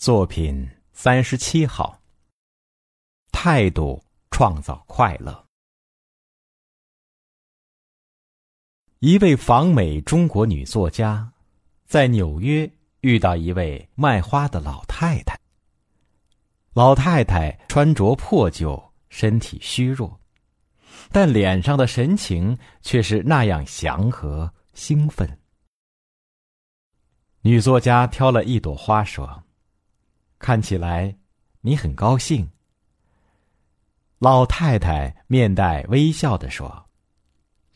作品三十七号。态度创造快乐。一位访美中国女作家，在纽约遇到一位卖花的老太太。老太太穿着破旧，身体虚弱，但脸上的神情却是那样祥和兴奋。女作家挑了一朵花说。看起来，你很高兴。老太太面带微笑的说：“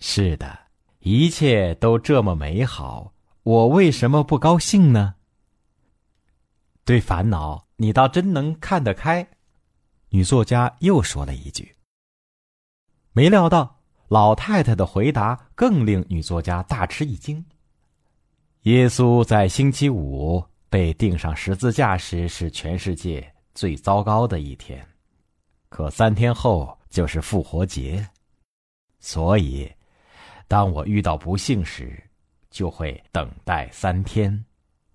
是的，一切都这么美好，我为什么不高兴呢？”对烦恼，你倒真能看得开。女作家又说了一句。没料到，老太太的回答更令女作家大吃一惊。耶稣在星期五。被钉上十字架时是全世界最糟糕的一天，可三天后就是复活节，所以，当我遇到不幸时，就会等待三天，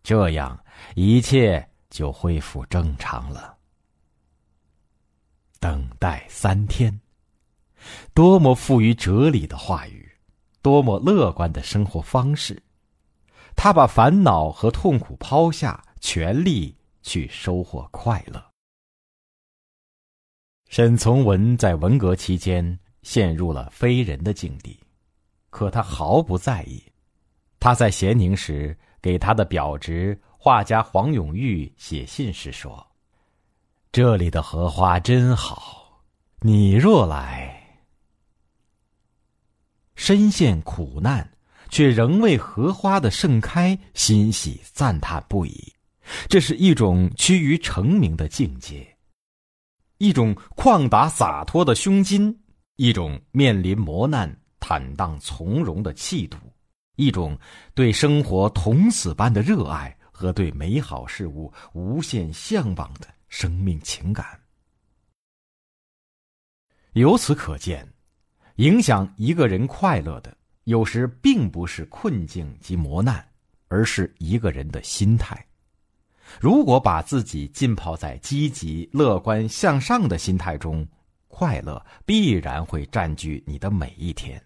这样一切就恢复正常了。等待三天，多么富于哲理的话语，多么乐观的生活方式。他把烦恼和痛苦抛下，全力去收获快乐。沈从文在文革期间陷入了非人的境地，可他毫不在意。他在咸宁时给他的表侄画家黄永玉写信时说：“这里的荷花真好，你若来，深陷苦难。”却仍为荷花的盛开欣喜赞叹不已，这是一种趋于成名的境界，一种旷达洒脱的胸襟，一种面临磨难坦荡从容的气度，一种对生活同死般的热爱和对美好事物无限向往的生命情感。由此可见，影响一个人快乐的。有时并不是困境及磨难，而是一个人的心态。如果把自己浸泡在积极、乐观、向上的心态中，快乐必然会占据你的每一天。